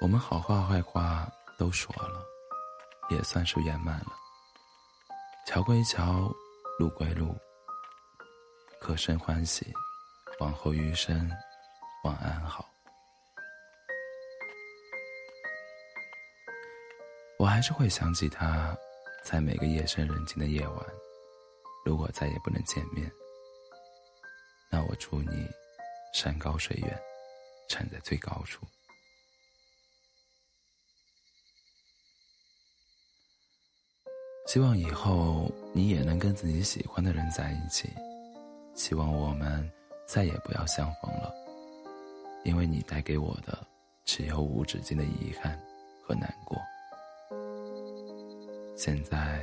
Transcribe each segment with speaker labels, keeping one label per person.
Speaker 1: 我们好话坏话都说了，也算是圆满了。桥归桥，路归路，可生欢喜，往后余生，望安好。我还是会想起他，在每个夜深人静的夜晚。如果再也不能见面，那我祝你山高水远，站在最高处。希望以后你也能跟自己喜欢的人在一起。希望我们再也不要相逢了，因为你带给我的只有无止境的遗憾和难过。现在，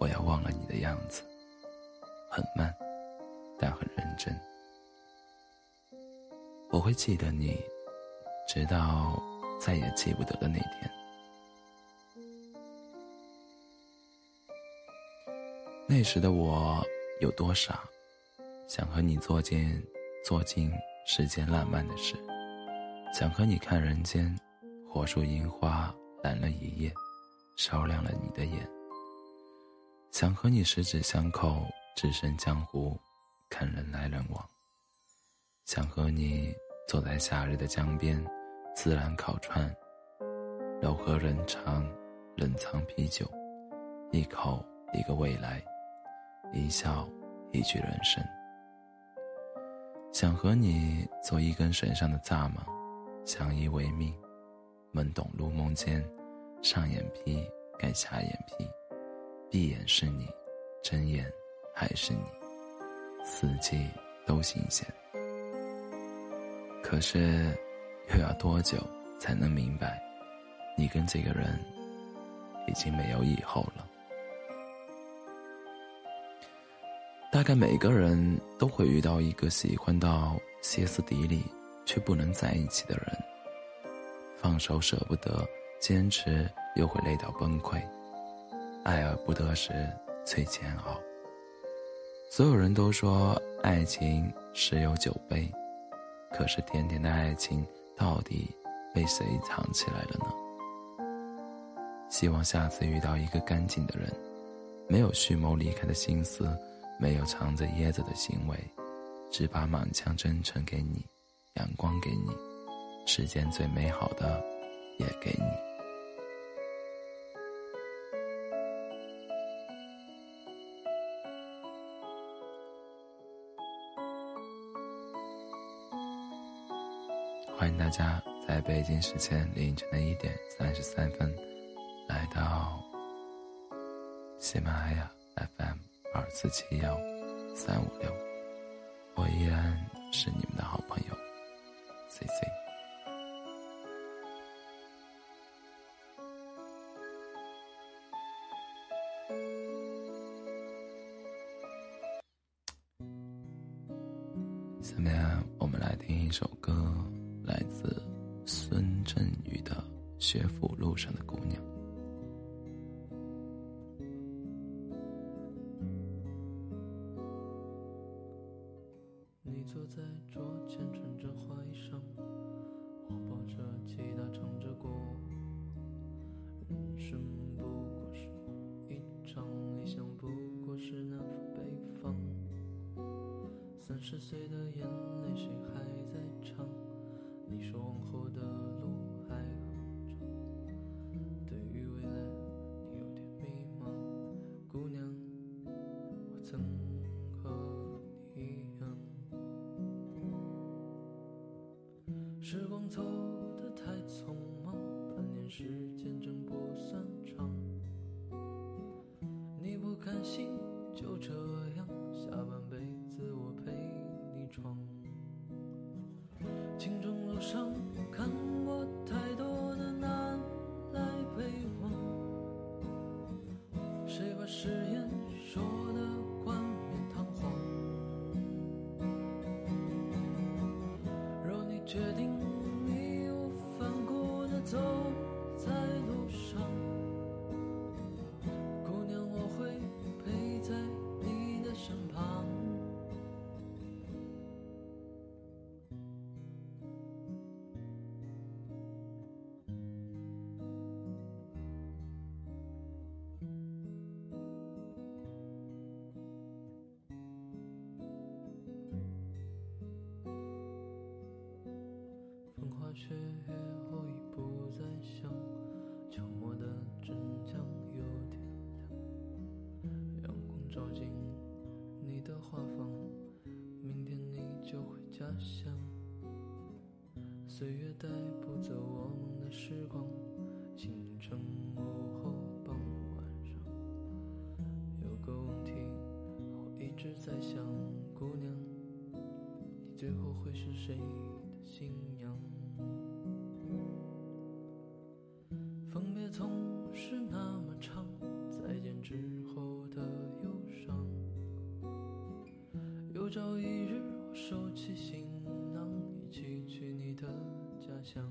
Speaker 1: 我要忘了你的样子，很慢，但很认真。我会记得你，直到再也记不得的那天。那时的我有多傻，想和你做件做尽世间浪漫的事，想和你看人间，火树银花蓝了一夜。烧亮了你的眼，想和你十指相扣，置身江湖，看人来人往。想和你坐在夏日的江边，自然烤串，柔和人长，冷藏啤酒，一口一个未来，一笑一句人生。想和你做一根绳上的蚱蜢，相依为命，懵懂入梦间。上眼皮盖下眼皮，闭眼是你，睁眼还是你，四季都新鲜。可是，又要多久才能明白，你跟这个人已经没有以后了？大概每个人都会遇到一个喜欢到歇斯底里却不能在一起的人，放手舍不得。坚持又会累到崩溃，爱而不得时最煎熬。所有人都说爱情十有九悲，可是甜甜的爱情到底被谁藏起来了呢？希望下次遇到一个干净的人，没有蓄谋离开的心思，没有藏着掖着的行为，只把满腔真诚给你，阳光给你，世间最美好的也给你。欢迎大家在北京时间凌晨的一点三十三分，来到喜马拉雅 FM 二四七幺三五六，我依然是你们的好朋友 C C。下面我们来听一首歌。来自孙振宇的《学府路上的姑娘》。
Speaker 2: 坐在桌前，穿着花衣裳，我抱着吉他，唱着歌。人生不过是一场理想，不过是南方北方。三十岁的眼泪，谁还在唱？你说往后的时光走得太匆忙，半年时间真不算长。你不甘心就这样，下半辈子我陪你闯。青春路上。决定雪后已不再想，秋末的真将有点凉。阳光照进你的画舫，明天你就回家乡。岁月带不走我们的时光，清晨、午后、傍晚上，有个问题我一直在想，姑娘，你最后会是谁的新娘？总是那么长，再见之后的忧伤。有朝一日，我收起行囊，一起去你的家乡。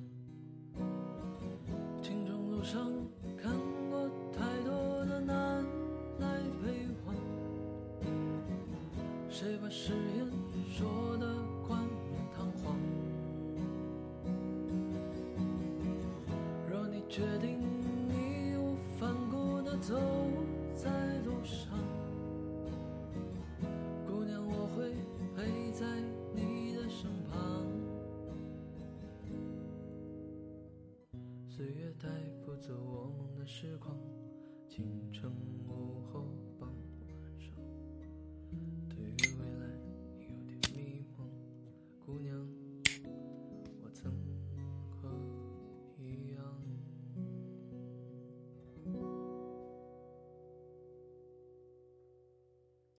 Speaker 2: 青春路上看过太多的南来北往，谁把誓言说的冠冕堂皇？若你决定走在路上，姑娘，我会陪在你的身旁。岁月带不走我们的时光，清晨午后傍。